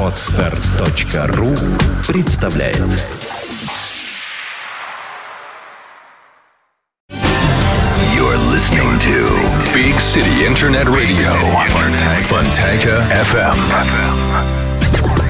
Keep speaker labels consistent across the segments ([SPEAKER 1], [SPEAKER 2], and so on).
[SPEAKER 1] Отстар.ру представляет
[SPEAKER 2] You're listening to Big City Internet Radio. Fontanka FM.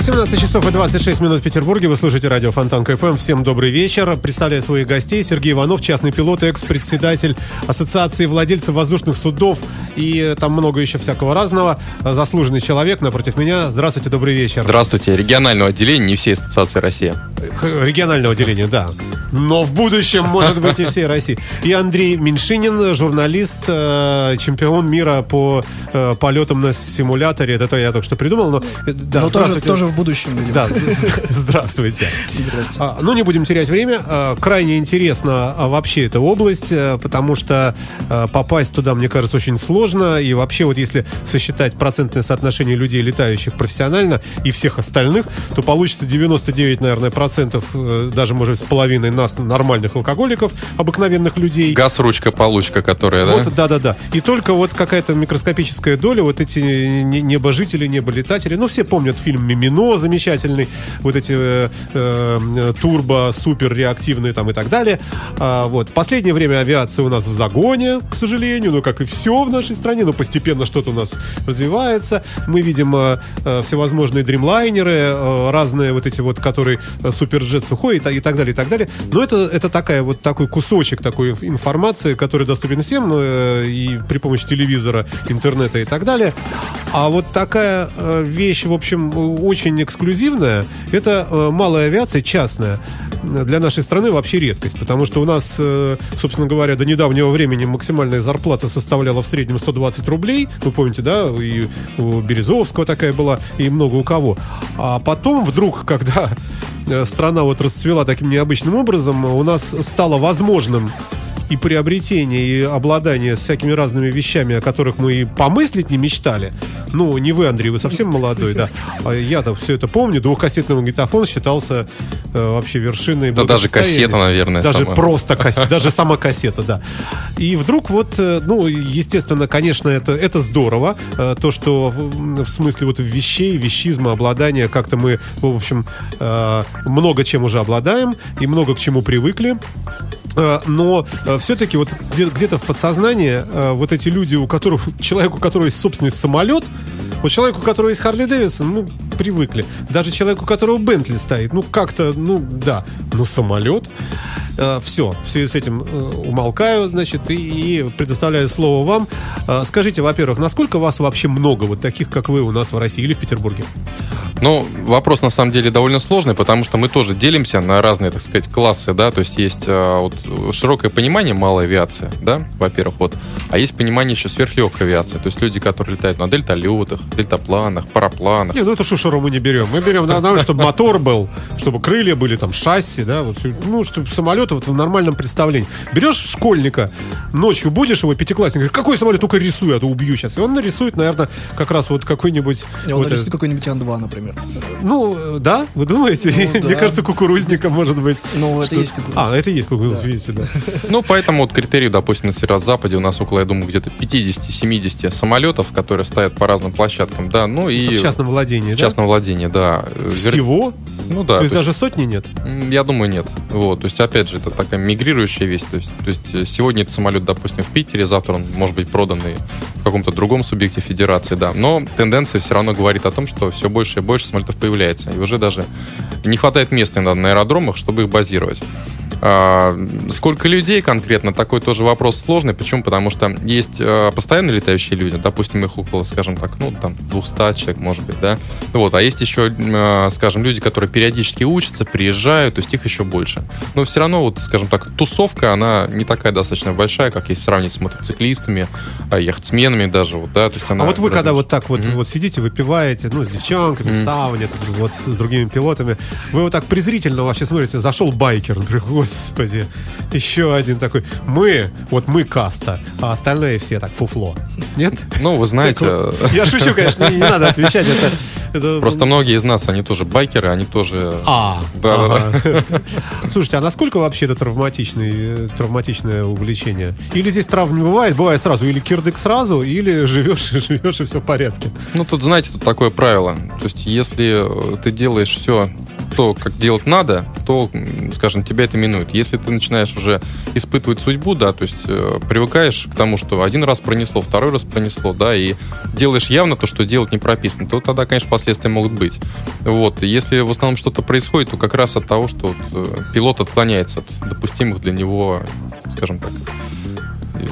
[SPEAKER 3] 18 часов и 26 минут в Петербурге. Вы слушаете радио Фонтан КФМ. Всем добрый вечер. Представляю своих гостей. Сергей Иванов, частный пилот, экс-председатель Ассоциации владельцев воздушных судов. И там много еще всякого разного. Заслуженный человек напротив меня. Здравствуйте, добрый вечер.
[SPEAKER 4] Здравствуйте. Регионального отделения не всей ассоциации Россия.
[SPEAKER 3] Х- Регионального отделения, да. Но в будущем, может быть, и всей России. И Андрей Меньшинин, журналист, э, чемпион мира по э, полетам на симуляторе. Это то я только что придумал, но... э, Да,
[SPEAKER 5] Но тоже, тоже в будущем, видимо.
[SPEAKER 3] Да, здравствуйте.
[SPEAKER 5] Здрасте.
[SPEAKER 3] А, Ну, не будем терять время. А, Крайне интересна а, вообще эта область, э, потому что э, попасть туда, мне кажется, очень сложно. И вообще, вот если сосчитать процентное соотношение людей, летающих профессионально, и всех остальных, то получится 99, наверное, процентов, э, даже, может, с половиной нас, нормальных алкоголиков, обыкновенных людей.
[SPEAKER 4] Газ-ручка-получка, которая, да?
[SPEAKER 3] Вот, да, да, да. И только вот какая-то микроскопическая доля, вот эти не- небожители, неболетатели. Ну, все помнят фильм «Мимино» замечательный, вот эти э, э, турбо, супер реактивные там и так далее. А, вот. Последнее время авиация у нас в загоне, к сожалению, ну, как и все в нашей стране, но постепенно что-то у нас развивается. Мы видим э, э, всевозможные дримлайнеры, э, разные вот эти вот, которые э, суперджет сухой и, и так далее, и так далее. Но это, это такая вот такой кусочек такой инф- информации, который доступен всем э, и при помощи телевизора, интернета и так далее. А вот такая э, вещь, в общем, э, очень эксклюзивная, это э, малая авиация частная. Для нашей страны вообще редкость, потому что у нас, э, собственно говоря, до недавнего времени максимальная зарплата составляла в среднем 120 рублей. Вы помните, да, и у Березовского такая была, и много у кого. А потом вдруг, когда э, страна вот расцвела таким необычным образом, у нас стало возможным и приобретение, и обладание всякими разными вещами, о которых мы и помыслить не мечтали. Ну, не вы, Андрей, вы совсем молодой, да. А я-то все это помню. Двухкассетный магнитофон считался э, вообще вершиной
[SPEAKER 4] Да даже кассета, наверное,
[SPEAKER 3] Даже
[SPEAKER 4] сама.
[SPEAKER 3] просто кассета, даже сама кассета, да. И вдруг вот, э, ну, естественно, конечно, это, это здорово, э, то, что в в смысле вот вещей, вещизма, обладания, как-то мы, в общем, э, много чем уже обладаем и много к чему привыкли. Э, Но все-таки вот где- где-то в подсознании э, вот эти люди, у которых человеку, у которого есть собственный самолет, вот человеку, у которого есть Харли Дэвидсон, ну, привыкли. Даже человеку, у которого Бентли стоит, ну, как-то, ну, да. Но самолет, все, в связи с этим э, умолкаю, значит, и, и предоставляю слово вам. Э, Скажите, во-первых, насколько вас вообще много вот таких, как вы у нас в России или в Петербурге?
[SPEAKER 4] Ну, вопрос на самом деле довольно сложный, потому что мы тоже делимся на разные, так сказать, классы, да, то есть есть вот, широкое понимание малой авиации, да, во-первых, вот, а есть понимание еще сверхлегкой авиации, то есть люди, которые летают на дельталетах, дельтапланах, парапланах.
[SPEAKER 3] Не, ну это шушеру мы не берем. Мы берем, да, надо, чтобы мотор был, чтобы крылья были, там, шасси, да, вот, ну, чтобы самолет вот в нормальном представлении. Берешь школьника, ночью будешь его, пятиклассник, говорит, какой самолет, только рисуй, а то убью сейчас. И он нарисует, наверное, как раз вот какой-нибудь...
[SPEAKER 5] И он
[SPEAKER 3] вот
[SPEAKER 5] нарисует какой-нибудь Ан-2, например.
[SPEAKER 3] Ну, э, да, вы думаете?
[SPEAKER 5] Ну,
[SPEAKER 3] Мне
[SPEAKER 5] да.
[SPEAKER 3] кажется, кукурузника может быть.
[SPEAKER 5] Ну, это есть кукуруз.
[SPEAKER 3] А, это есть кукуруз, видите, да.
[SPEAKER 4] Ну, поэтому вот критерий, допустим, на Северо-Западе у нас около, я думаю, где-то 50-70 самолетов, которые стоят по разным площадкам, да, ну и...
[SPEAKER 3] Это в частном владении,
[SPEAKER 4] в
[SPEAKER 3] да?
[SPEAKER 4] частном владении, да.
[SPEAKER 3] Всего?
[SPEAKER 4] Ну да.
[SPEAKER 3] То есть
[SPEAKER 4] то есть-
[SPEAKER 3] даже сотни нет?
[SPEAKER 4] Я думаю, нет. Вот, то есть, опять же, это такая мигрирующая вещь. То есть, то есть э, сегодня это самолет, допустим, в Питере, завтра он может быть проданный в каком-то другом субъекте федерации, да. Но тенденция все равно говорит о том, что все больше и больше самолетов появляется. И уже даже не хватает места иногда на аэродромах, чтобы их базировать. А, сколько людей конкретно, такой тоже вопрос сложный. Почему? Потому что есть э, постоянно летающие люди, допустим, их около, скажем так, ну, там, 200 человек, может быть, да. Вот, а есть еще, э, скажем, люди, которые периодически учатся, приезжают, то есть их еще больше. Но все равно, вот, скажем так, тусовка, она не такая достаточно большая, как если сравнить с мотоциклистами, а, яхтсменами даже, вот, да, то есть она...
[SPEAKER 3] А вот вы когда
[SPEAKER 4] разная.
[SPEAKER 3] вот так вот, вот сидите, выпиваете, ну, с девчонками, в сауне, вот с другими пилотами, вы вот так презрительно вообще смотрите, зашел байкер, например, Господи, еще один такой. Мы, вот мы каста, а остальные все так фуфло. Нет?
[SPEAKER 4] Ну, вы знаете,
[SPEAKER 3] Я шучу, конечно, не, надо отвечать. Это,
[SPEAKER 4] просто многие из нас, они тоже байкеры, они тоже...
[SPEAKER 3] А,
[SPEAKER 4] Да, да,
[SPEAKER 3] ага. Слушайте, а насколько вообще это травматичный, э, травматичное увлечение? Или здесь травм не бывает? Бывает сразу, или кирдык сразу, или живешь, и живешь, и все в порядке.
[SPEAKER 4] Ну, тут, знаете, тут такое правило. То есть, если э, ты делаешь все то, как делать надо, то, скажем, тебя это минует. Если ты начинаешь уже испытывать судьбу, да, то есть э, привыкаешь к тому, что один раз пронесло, второй раз пронесло, да, и делаешь явно то, что делать не прописано, то тогда, конечно, последствия могут быть. Вот. И если в основном что-то происходит, то как раз от того, что вот, э, пилот отклоняется от допустимых для него, скажем так, э,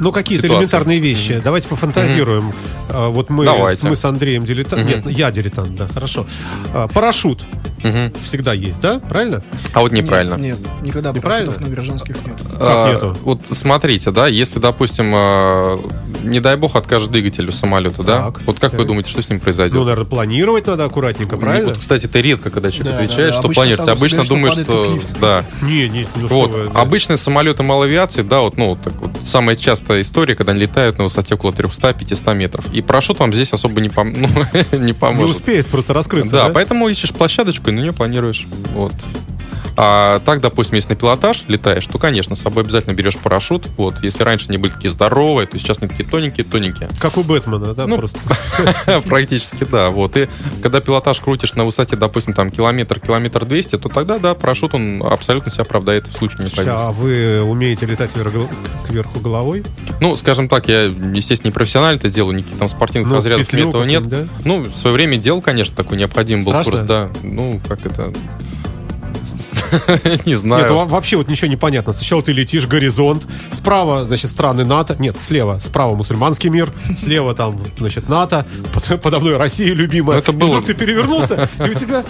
[SPEAKER 3] Ну, какие-то элементарные вещи. Давайте пофантазируем. А, Вот мы,
[SPEAKER 4] Давайте.
[SPEAKER 3] мы с Андреем дилетант. Нет, я дилетант, да, хорошо. А, Парашют
[SPEAKER 4] мгм.
[SPEAKER 3] всегда есть, да? Правильно?
[SPEAKER 4] А вот неправильно.
[SPEAKER 5] Нет, нет, никогда
[SPEAKER 3] Неправильно?
[SPEAKER 5] на гражданских нет.
[SPEAKER 4] А,
[SPEAKER 3] нету?
[SPEAKER 4] Вот смотрите, да, если, допустим, а, не дай бог откажет двигатель у самолета, да,
[SPEAKER 3] Так,
[SPEAKER 4] вот как
[SPEAKER 3] так.
[SPEAKER 4] вы думаете, что с ним произойдет?
[SPEAKER 3] Ну, наверное, планировать надо аккуратненько, правильно?
[SPEAKER 4] Вот, кстати, это редко, когда человек
[SPEAKER 5] Да, да,
[SPEAKER 4] отвечает,
[SPEAKER 5] да.
[SPEAKER 4] что
[SPEAKER 5] Обычно
[SPEAKER 4] планирует. Обычно
[SPEAKER 5] что
[SPEAKER 4] думаешь, что...
[SPEAKER 5] как.
[SPEAKER 4] Да.
[SPEAKER 3] Не, не, ну что
[SPEAKER 4] Вот,
[SPEAKER 3] вы, да.
[SPEAKER 4] обычные самолеты малоавиации, да, вот, ну, вот так вот, самая частая история, когда они летают на высоте около 300-500 метров. И парашют вам здесь особо не, пом- ну, не
[SPEAKER 3] Не
[SPEAKER 4] поможет.
[SPEAKER 3] успеет просто раскрыться,
[SPEAKER 4] Да,
[SPEAKER 3] да?
[SPEAKER 4] поэтому ищешь площадочку и на нее планируешь. Вот. А так, допустим, если на пилотаж летаешь, то, конечно, с собой обязательно берешь парашют. Вот. Если раньше они были такие здоровые, то сейчас они такие тоненькие-тоненькие.
[SPEAKER 3] Как у Бэтмена, да,
[SPEAKER 4] Ну,
[SPEAKER 3] просто.
[SPEAKER 4] Практически, да. Вот. И когда пилотаж крутишь на высоте, допустим, там километр, километр 200, то тогда, да, парашют, он абсолютно себя оправдает в случае необходимости.
[SPEAKER 3] а вы умеете летать кверху головой?
[SPEAKER 4] Ну, скажем так, я, естественно, не профессионально это делаю, никаких там спортивных
[SPEAKER 3] Ну,
[SPEAKER 4] разрядов для этого нет.
[SPEAKER 3] какую-нибудь,
[SPEAKER 4] Ну, в свое время делал, конечно, такой необходимый был курс, да. Ну, как это... Не знаю.
[SPEAKER 3] Нет, во- вообще вот ничего не понятно. Сначала ты летишь, горизонт, справа, значит, страны НАТО, нет, слева, справа мусульманский мир, слева там, значит, НАТО, под- подо мной Россия любимая.
[SPEAKER 4] Ну, это было-
[SPEAKER 3] ты перевернулся, и у тебя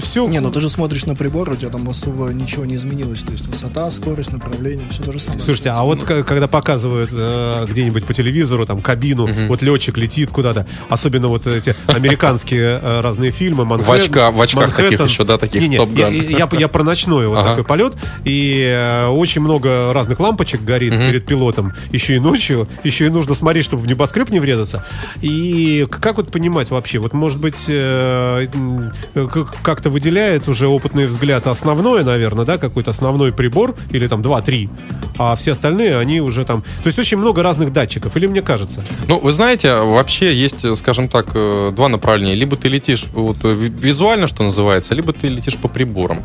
[SPEAKER 3] все...
[SPEAKER 5] Не, ну ты же смотришь на прибор, у тебя там особо ничего не изменилось. То есть высота, скорость, направление, все то же самое.
[SPEAKER 3] Слушайте, а вот когда показывают э, где-нибудь по телевизору там кабину, вот летчик летит куда-то, особенно вот эти американские э, разные фильмы, Манхэттен,
[SPEAKER 4] В очка- в очках таких
[SPEAKER 3] Манхэттен.
[SPEAKER 4] еще, да, таких,
[SPEAKER 3] Не-не,
[SPEAKER 4] Top
[SPEAKER 3] я, я, я про ночной вот
[SPEAKER 4] Ага.
[SPEAKER 3] такой полет, и э, очень много разных лампочек горит перед пилотом, еще и ночью, еще и нужно смотреть, чтобы в небоскреб не врезаться. И как вот понимать вообще, вот может быть э, как-то выделяет уже опытный взгляд основное, наверное, да, какой-то основной прибор, или там 2-3, а все остальные, они уже там... То есть очень много разных датчиков, или мне кажется?
[SPEAKER 4] Ну, вы знаете, вообще есть, скажем так, э, два направления. Либо ты летишь вот ви- визуально, что называется, либо ты летишь по приборам.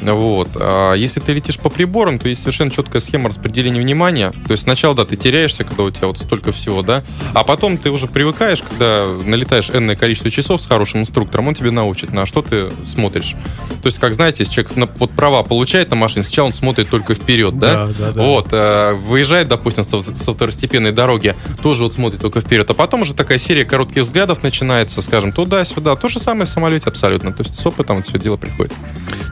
[SPEAKER 4] Вот. А если ты летишь по приборам, то есть совершенно четкая схема распределения внимания. То есть сначала, да, ты теряешься, когда у тебя вот столько всего, да, а потом ты уже привыкаешь, когда налетаешь энное количество часов с хорошим инструктором, он тебе научит, на что ты смотришь. То есть, как знаете, если человек на, вот права получает на машине, сначала он смотрит только вперед, да?
[SPEAKER 3] Да, да, да.
[SPEAKER 4] Вот, э, выезжает, допустим, со, со второстепенной дороги, тоже вот смотрит только вперед, а потом уже такая серия коротких взглядов начинается, скажем, туда-сюда. То же самое в самолете абсолютно. То есть с опытом это все дело приходит.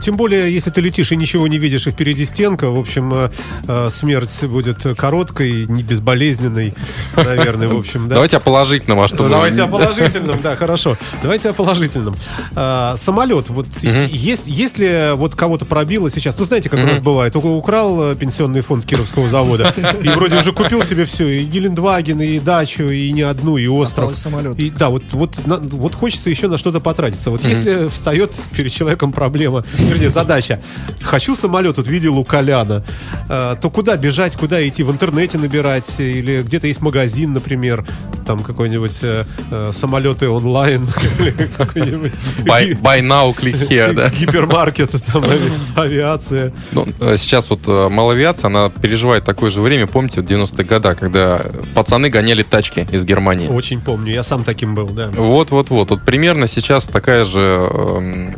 [SPEAKER 3] Тем более, если ты летишь и ничего не видишь, и впереди стенка, в общем, э, э, смерть будет короткой, не безболезненной, наверное, в общем, да.
[SPEAKER 4] Давайте о положительном, а что
[SPEAKER 3] давайте о положительном, да, хорошо. Давайте о положительном. А, самолет, вот есть, если вот кого-то пробило сейчас, ну знаете, как у нас бывает, украл э, пенсионный фонд Кировского завода и вроде уже купил себе все, и Гелендваген, и дачу, и не одну, и остров.
[SPEAKER 5] Самолет.
[SPEAKER 3] И да, вот, вот, на- вот хочется еще на что-то потратиться. Вот если встает перед человеком проблема, вернее, задача, хочу самолет, вот видел у Коляна, э, то куда бежать, куда идти? В интернете набирать? Или где-то есть магазин, например, там какой-нибудь э, э, самолеты онлайн, какой-нибудь
[SPEAKER 4] Buy, now, click here, да.
[SPEAKER 3] гипермаркет, там ави- авиация.
[SPEAKER 4] Ну, э, сейчас вот э, малоавиация, она переживает такое же время, помните, в 90-е годы, когда пацаны гоняли тачки из Германии.
[SPEAKER 3] Очень помню, я сам таким был, да.
[SPEAKER 4] Вот, вот, примерно сейчас такая же эм,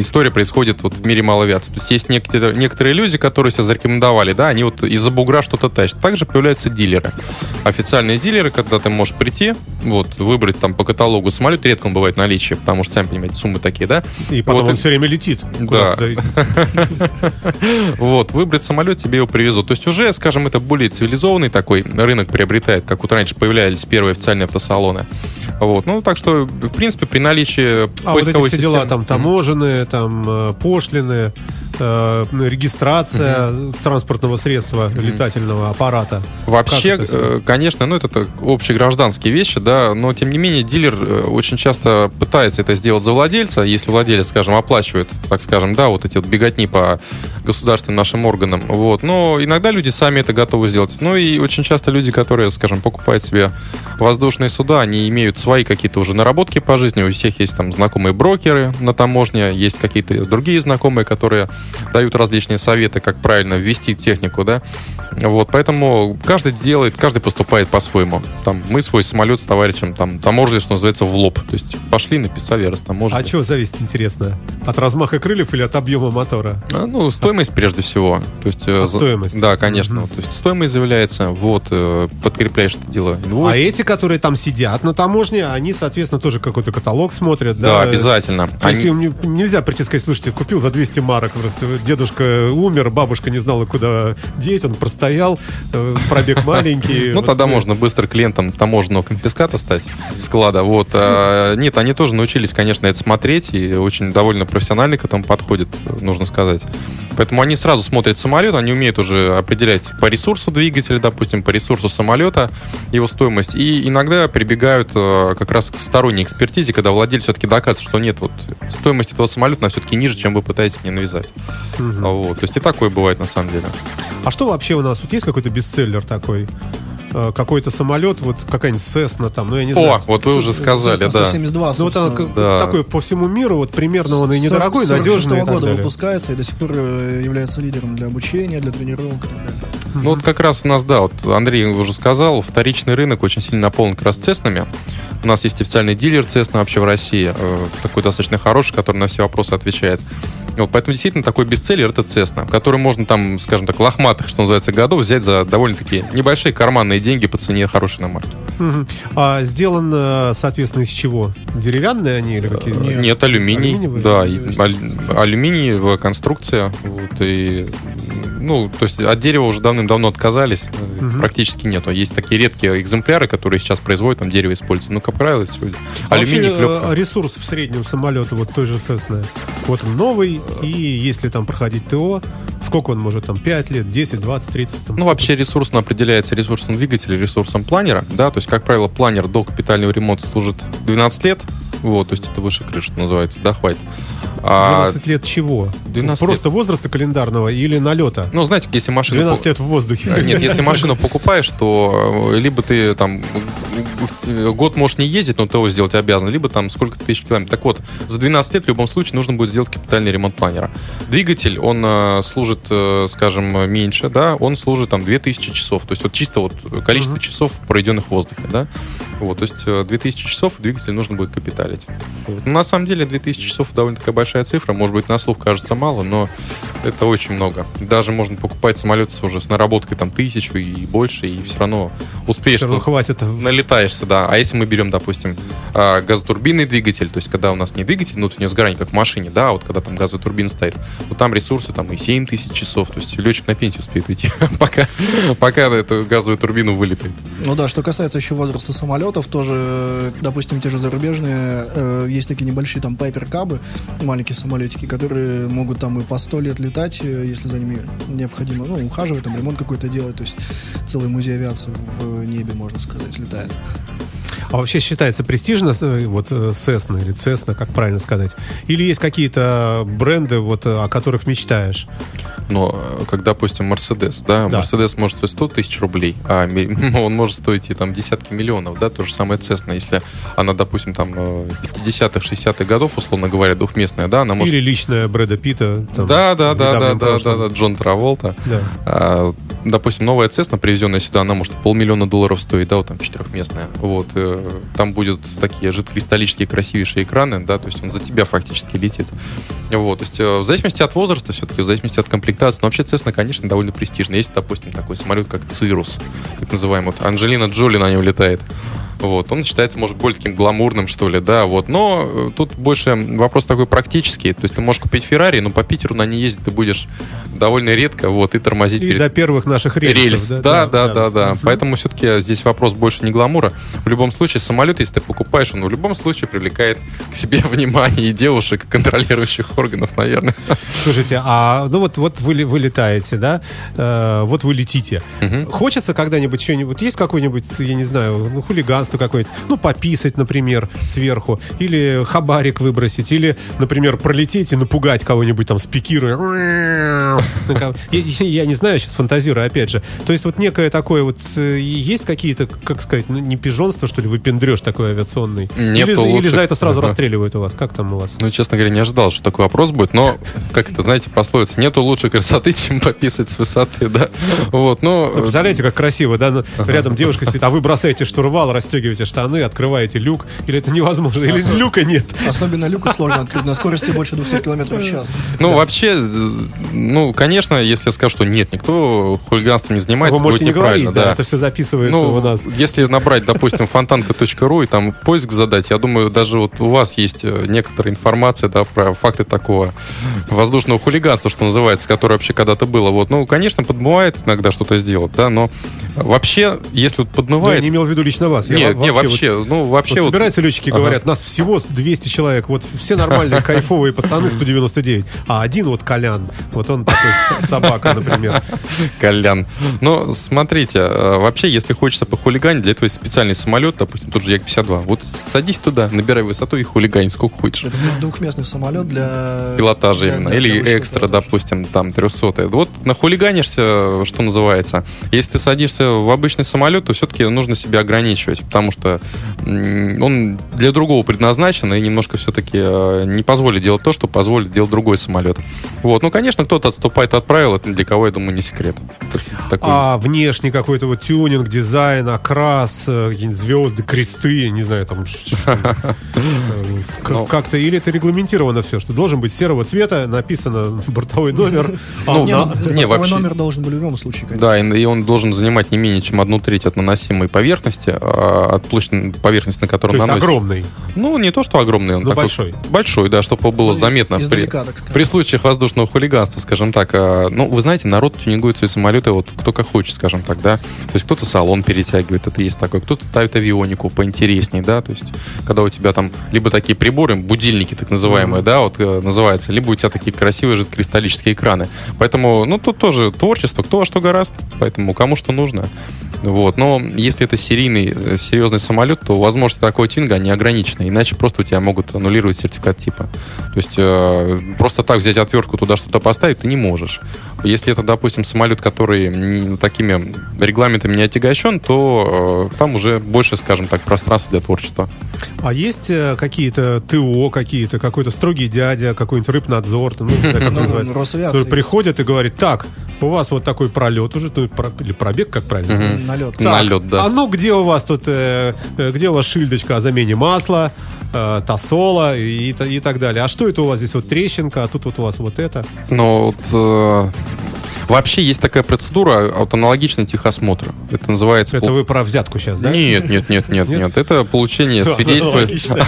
[SPEAKER 4] история происходит вот в мире малоавиации. То есть есть некоторые, некоторые люди, которые себя зарекомендовали, да, они вот из-за бугра что-то тащат. Также появляются дилеры. Официальные дилеры, когда ты можешь прийти, вот, выбрать там по каталогу самолет, редко он бывает в наличии, потому что, сами понимаете, суммы такие, да?
[SPEAKER 3] И потом
[SPEAKER 4] Вот
[SPEAKER 3] он
[SPEAKER 4] и-
[SPEAKER 3] все время летит.
[SPEAKER 4] Да. Вот, выбрать самолет, тебе его привезут. То есть уже, скажем, это более цивилизованный такой рынок приобретает, как вот раньше появлялись первые официальные автосалоны. Вот, ну, так что, в принципе, при наличии
[SPEAKER 3] А вот эти все дела там таможенные, там э, пошлины, э, регистрация транспортного средства летательного аппарата.
[SPEAKER 4] Вообще, э, конечно, ну это так, общегражданские вещи, да, но тем не менее дилер э, очень часто пытается это сделать за владельца, если владелец, скажем, оплачивает, так скажем, да, вот эти вот беготни по государственным нашим органам, вот, но иногда люди сами это готовы сделать. Ну и очень часто люди, которые, скажем, покупают себе воздушные суда, они имеют свои какие-то уже наработки по жизни, у всех есть там знакомые брокеры на таможне, есть какие-то другие знакомые, которые дают различные советы, как правильно ввести технику, да, вот, поэтому каждый делает, каждый поступает по-своему. Там мы свой самолет с товарищем там таможили, что называется, в лоб. То есть пошли, написали, растаможили.
[SPEAKER 3] А от чего зависит, интересно? От размаха крыльев или от объема мотора?
[SPEAKER 4] А, Ну, стоимость прежде всего. То есть, э,
[SPEAKER 3] А, стоимость.
[SPEAKER 4] Да, конечно. То есть стоимость заявляется, вот, э, подкрепляешь это дело
[SPEAKER 3] А
[SPEAKER 4] инвойс.
[SPEAKER 3] эти, которые там сидят на таможне, они, соответственно, тоже какой-то каталог смотрят, да?
[SPEAKER 4] Да, обязательно. Они-
[SPEAKER 3] не- нельзя прийти сказать, слушайте, купил за 200 марок, просто дедушка умер, бабушка не знала, куда деть, он простоял, э, пробег маленький.
[SPEAKER 4] Ну, тогда
[SPEAKER 3] э,
[SPEAKER 4] можно быстро клиентом таможенного конфиската стать, склада. Вот. А, Нет, они тоже научились, конечно, это смотреть, и очень довольно профессионально к этому подходят, нужно сказать. Поэтому они сразу смотрят самолет, они умеют уже определять по ресурсу двигателя, допустим, по ресурсу самолета, его стоимость. И иногда прибегают э, как раз к сторонней экспертизе, когда владелец все-таки доказывает, что нет, вот стоимость этого самолета, она все-таки ниже, чем вы пытаетесь мне навязать. А Вот. То есть и такое бывает на самом деле.
[SPEAKER 3] А что вообще у нас? Вот есть какой-то бестселлер такой? Э, Какой-то самолет, вот какая-нибудь Cessna там, ну я не знаю.
[SPEAKER 4] О, вот вы уже сказали, да.
[SPEAKER 5] 172,
[SPEAKER 3] Ну вот она
[SPEAKER 4] Да.
[SPEAKER 3] такой по всему миру, вот примерно он и недорогой,
[SPEAKER 5] 46
[SPEAKER 3] надежный. так
[SPEAKER 5] года
[SPEAKER 3] далее.
[SPEAKER 5] выпускается и до сих пор э, является лидером для обучения, для тренировок и так далее.
[SPEAKER 4] Ну вот как раз у нас, да, вот Андрей уже сказал, вторичный рынок очень сильно наполнен как раз цеснами. У нас есть официальный дилер Цесна вообще в России, э, такой достаточно хороший, который на все вопросы отвечает. Вот, поэтому действительно такой бестселлер это Цесна, который можно там, скажем так, лохматых, что называется, годов взять за довольно-таки небольшие карманные деньги по цене хорошей иномарки.
[SPEAKER 3] Мгм. А сделан, э, соответственно, из чего? Деревянные они или какие?
[SPEAKER 4] Нет, Нет алюминий.
[SPEAKER 3] Алюминиевые?
[SPEAKER 4] Да, и аль- алюминиевая конструкция. Вот, и, ну, то есть от дерева уже давным-давно отказались. Э, Практически нету. Есть такие редкие экземпляры, которые сейчас производят, там дерево используется. Ну, как правило,
[SPEAKER 3] А
[SPEAKER 4] алюминий,
[SPEAKER 3] вообще, э,
[SPEAKER 4] клепка.
[SPEAKER 3] ресурс в среднем самолета, вот той же Cessna, вот он новый, и если там проходить ТО, сколько он может, там, 5 лет, 10, 20, 30? Там,
[SPEAKER 4] Ну, вообще ресурсно определяется ресурсом двигателя, ресурсом планера, да, то есть, как правило, планер до капитального ремонта служит 12 лет, вот, то есть это выше крыши, что называется, да, хватит. А,
[SPEAKER 3] 12 лет чего?
[SPEAKER 4] 12
[SPEAKER 3] Просто возраста календарного или налета?
[SPEAKER 4] ну, знаете, если машина...
[SPEAKER 3] 12 лет в воздухе.
[SPEAKER 4] Э, Нет, если машину покупаешь, то э, либо ты там год можешь не ездить, но ТО сделать обязан, либо там сколько тысяч километров. Так вот, за 12 лет в любом случае нужно будет сделать капитальный ремонт планера. Двигатель, он э, служит, э, скажем, меньше, да, он служит там 2000 часов. То есть вот чисто вот количество часов, проведенных в воздухе, да. Вот, то есть э, 2000 часов двигатель нужно будет капиталить. Ну, на самом деле 2000 часов довольно такая большая цифра, может быть, на слух кажется мало, но это очень много. Даже можно покупать самолет с- уже с наработкой там тысячу и больше, и все равно успеешь
[SPEAKER 3] равно
[SPEAKER 4] тут-
[SPEAKER 3] хватит.
[SPEAKER 4] налетаешься, да. А если мы берем, допустим, а, газотурбинный двигатель, то есть когда у нас не двигатель внутреннего сгорания, как в машине, да, вот когда там газовая турбина стоит, то там ресурсы там и 7 тысяч часов, то есть летчик на пенсию успеет уйти, пока, пока эту газовую турбину вылетает.
[SPEAKER 5] Ну да, что касается еще возраста самолетов, тоже, допустим, те же зарубежные, э, есть такие небольшие там пайпер-кабы, маленькие самолетики, которые могут там и по сто лет летать, э, если за ними необходимо, ну, ухаживать, там ремонт какой-то делать, то есть целый музей авиации в небе, можно сказать, летает.
[SPEAKER 3] А вообще считается престижно э, вот э, Cessna или Cessna, как правильно сказать? Или есть какие-то бренды, вот, э, о которых мечтаешь?
[SPEAKER 4] Но, э, как, допустим, Мерседес, да,
[SPEAKER 3] Да.
[SPEAKER 4] Мерседес может стоить 100 тысяч рублей, а он может стоить и там десятки миллионов, да, то же самое Цесна, если она, допустим, там э, 50-х, 60-х годов, условно говоря, двухместная, да, она может...
[SPEAKER 3] Или личная Брэда Питта? там,
[SPEAKER 4] Да, да, да, да, да, да, да, Джон Траволта.
[SPEAKER 3] Да.
[SPEAKER 4] А, допустим, новая Цесна, привезенная сюда, она может полмиллиона долларов стоить, да, вот там четырехместная. Вот, э, там будут такие жидкокристаллические красивейшие экраны, да, то есть он за тебя фактически летит. Вот, то есть э, в зависимости от возраста, все-таки, в зависимости от комплектации, но вообще Цесна, конечно, довольно престижная. Есть, допустим, такой самолет, как Cirrus, так называемый. Вот Анджелина Джоли на нем летает. Вот, он считается, может, более таким гламурным, что ли, да, вот. Но э, тут больше вопрос такой практический. То есть ты можешь купить Феррари, но по Питеру на ней ездить ты будешь довольно редко, вот, и тормозить
[SPEAKER 3] И
[SPEAKER 4] перед
[SPEAKER 3] до первых наших рельсов.
[SPEAKER 4] рельс. Да, да, да, да. Поэтому все-таки здесь вопрос больше не гламура. В любом случае, самолет, если ты покупаешь, он в любом случае привлекает к себе внимание и девушек, и контролирующих органов, наверное.
[SPEAKER 3] Слушайте, а ну вот, вот вы, вы летаете, да? Э, вот вы летите. Хочется когда-нибудь что-нибудь, есть какой-нибудь, я не знаю, ну, хулиганство какое-то, ну, пописать, например, сверху, или хабарик выбросить, или, например, пролететь и напугать кого-нибудь там, спикируя. Я, не знаю, сейчас фантазирую, опять же. То есть вот некое такое вот, э, есть какие-то, как сказать, ну, не пижонство, что ли, выпендрешь такой авиационный?
[SPEAKER 4] Нету
[SPEAKER 3] или, за- или
[SPEAKER 4] лучше-
[SPEAKER 3] за это сразу
[SPEAKER 4] Ага.
[SPEAKER 3] расстреливают у вас? Как там у вас?
[SPEAKER 4] Ну, честно говоря, не ожидал, что такой вопрос будет, но, как это, знаете, пословица, нету лучшей красоты, чем пописать с высоты, да. Вот,
[SPEAKER 3] Вы Представляете, как красиво, да? Ну, Рядом девушка сидит, а вы бросаете штурвал, расстегиваете штаны, открываете люк. Или это невозможно? Или люка нет?
[SPEAKER 5] Особенно люку сложно открыть на скорости больше 200 км в час.
[SPEAKER 4] ну, вообще, э, ну, конечно, если я скажу, что нет, никто хулиганством не занимается,
[SPEAKER 3] Вы можете не
[SPEAKER 4] будет неправильно,
[SPEAKER 3] говорить, да, это все записывается
[SPEAKER 4] Ну,
[SPEAKER 3] у нас.
[SPEAKER 4] если набрать, допустим, фонтанка.ру и там поиск задать, я думаю, даже вот у вас есть э, некоторая информация, да, про факты такого воздушного хулиганства, что называется, которое вообще когда-то было. Вот, ну, конечно, подмывает иногда что-то сделать, да, но вообще, если вот
[SPEAKER 3] Да, я
[SPEAKER 4] подмывает...
[SPEAKER 3] не имел в виду лично вас. Я
[SPEAKER 4] нет, не,
[SPEAKER 3] вот-
[SPEAKER 4] вообще, ну, вообще...
[SPEAKER 3] Вот
[SPEAKER 4] вот-
[SPEAKER 3] собираются летчики и
[SPEAKER 4] Ага.
[SPEAKER 3] говорят, нас всего 200 человек, вот все нормальные, кайфовые пацаны 199, а один вот Колян, вот он такой собака, например.
[SPEAKER 4] Колян. Но смотрите, э, вообще, если хочется похулиганить, для этого есть специальный самолет, допустим, тот же Як-52. Вот садись туда, набирай высоту и хулигань сколько хочешь.
[SPEAKER 5] Это двухместный самолет для...
[SPEAKER 4] пилотажа
[SPEAKER 5] для-
[SPEAKER 4] именно.
[SPEAKER 5] для-
[SPEAKER 4] Или
[SPEAKER 5] для
[SPEAKER 4] экстра,
[SPEAKER 5] пилотажа.
[SPEAKER 4] допустим, там 300 Вот нахулиганишься, что называется. Если ты садишься в обычный самолет, то все-таки нужно себя ограничивать, потому что он для другого предназначен и немножко все-таки не позволит делать то, что позволит делать другой самолет. Вот. Ну, конечно, кто-то отступает от правил, это для кого, я думаю, не секрет. Такой
[SPEAKER 3] А внешний какой-то вот тюнинг, дизайн, окрас, э, звезды, кресты, не знаю, там э,
[SPEAKER 4] Ну.
[SPEAKER 3] как-то, или это регламентировано все, что должен быть серого цвета, написано бортовой номер. а
[SPEAKER 4] Ну,
[SPEAKER 5] Не, ну,
[SPEAKER 4] вообще-
[SPEAKER 5] номер должен был в любом случае, конечно.
[SPEAKER 4] Да, и, и он должен занимать не менее чем одну треть от наносимой поверхности, а, от площади поверхности, на которую
[SPEAKER 3] то есть
[SPEAKER 4] наносится.
[SPEAKER 3] огромный.
[SPEAKER 4] Ну, не то, что огромный, он
[SPEAKER 3] Ну,
[SPEAKER 4] такой
[SPEAKER 3] большой.
[SPEAKER 4] Большой, да, чтобы было
[SPEAKER 5] Ну,
[SPEAKER 4] заметно при,
[SPEAKER 5] издалека, так сказать.
[SPEAKER 4] при случаях воздушного хулиганства, скажем так. А, Ну, вы знаете, народ тюнингует свои самолеты вот кто как хочет, скажем так, да. То есть кто-то салон перетягивает, это есть такое, кто-то ставит авионику поинтересней, да, то есть когда у тебя там либо такие приборы, будильники так называемые, да, вот э, называется, либо у тебя такие красивые жидкокристаллические экраны. Поэтому, ну, тут тоже творчество, кто во что гораст, поэтому кому что нужно. Вот. Но если это серийный, э, серьезный самолет, то возможности такого тюнинга не ограничены. Иначе просто у тебя могут аннулировать сертификат типа. То есть э, просто так взять отвертку туда что-то поставить ты не можешь. Если это, допустим, самолет, который не- такими регламентами не отягощен, то э, там уже больше, скажем так, пространства для творчества.
[SPEAKER 3] А есть э, какие-то ТО, какие-то, какой-то строгий дядя, какой-нибудь рыбнадзор, ну, не знаю, как
[SPEAKER 5] Ну,
[SPEAKER 3] называется,
[SPEAKER 5] Росавиация
[SPEAKER 3] который
[SPEAKER 5] есть.
[SPEAKER 3] приходит и говорит, так, у вас вот такой пролет уже, ну, или пробег, как правильно?
[SPEAKER 5] Налет.
[SPEAKER 4] Налет, да.
[SPEAKER 3] А ну где у вас тут, э, э, где у вас шильдочка о замене масла, э, тосола и, и так далее? А что это у вас здесь вот трещинка, а тут вот у вас вот это?
[SPEAKER 4] Но вот, э, вообще есть такая процедура, вот аналогичная техосмотра. Это называется...
[SPEAKER 3] Это вы про взятку сейчас, да?
[SPEAKER 4] Нет, нет, нет, нет,
[SPEAKER 3] Нет?
[SPEAKER 4] Это получение свидетельства.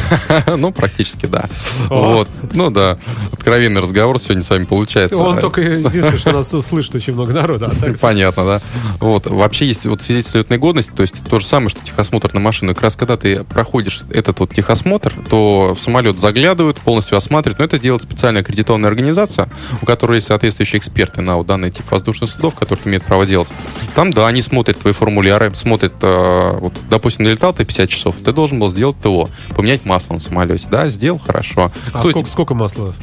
[SPEAKER 4] Ну, практически, да. Вот. Ну да. Откровенный разговор сегодня с вами получается.
[SPEAKER 3] Он только единственное, что нас слышит очень много народа. а
[SPEAKER 4] Понятно, да. Вот. Вообще есть вот свидетельство летной годности, то есть то же самое, что техосмотр на машину. Как раз когда ты проходишь этот вот техосмотр, то в самолет заглядывают, полностью осматривают. Но это делает специальная аккредитованная организация, у которой есть соответствующие эксперты на вот данный тип воздушных судов, которые имеют право делать. Там, да, они смотрят твои формуляры, смотрят, э, вот, допустим, налетал ты 50 часов, ты должен был сделать ТО, поменять масло на самолете. Да, сделал, хорошо.
[SPEAKER 3] А
[SPEAKER 4] Кто
[SPEAKER 3] сколько,
[SPEAKER 4] эти-
[SPEAKER 3] сколько масла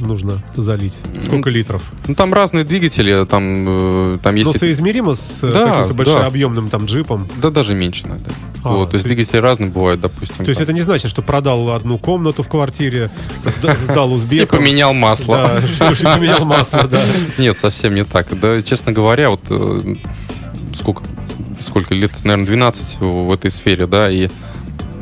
[SPEAKER 3] нужно залить? Сколько литров?
[SPEAKER 4] Ну, там разные двигатели, там, э, там есть...
[SPEAKER 3] Ну, соизмеримо с э,
[SPEAKER 4] Да,
[SPEAKER 3] каким-то
[SPEAKER 4] да.
[SPEAKER 3] большеобъемным там джипом.
[SPEAKER 4] Да даже меньше надо.
[SPEAKER 3] А,
[SPEAKER 4] вот, то есть двигатели разные бывают, допустим.
[SPEAKER 3] То есть это не значит, что продал одну комнату в квартире, сда- сдал
[SPEAKER 4] И
[SPEAKER 3] узбекам.
[SPEAKER 4] поменял масло.
[SPEAKER 3] Да, и поменял масло, да.
[SPEAKER 4] Нет, совсем не так. Да, честно говоря, вот э, сколько, сколько лет, наверное, 12 в этой сфере, да, и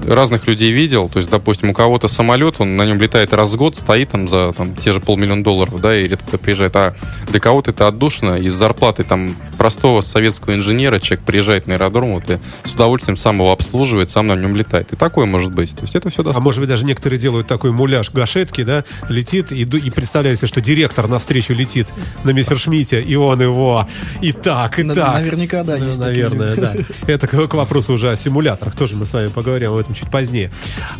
[SPEAKER 4] разных людей видел. То есть, допустим, у кого-то самолет, он на нем летает раз в год, стоит там за там, те же полмиллиона долларов, да, и редко кто приезжает. А для кого-то это отдушина, и с зарплатой там простого советского инженера человек приезжает на аэродром вот, и с удовольствием сам его обслуживает, сам на нем летает. И такое может быть. То есть это все
[SPEAKER 3] А
[SPEAKER 4] доступно.
[SPEAKER 3] может быть, даже некоторые делают такой муляж гашетки, да, летит, и, и представляете, что директор навстречу летит на Мессершмитте, и он его и так, и
[SPEAKER 5] На-
[SPEAKER 3] так.
[SPEAKER 5] наверняка, да, есть
[SPEAKER 3] Наверное, да. Это к, к вопросу уже о симуляторах. Тоже мы с вами поговорим об этом чуть позднее.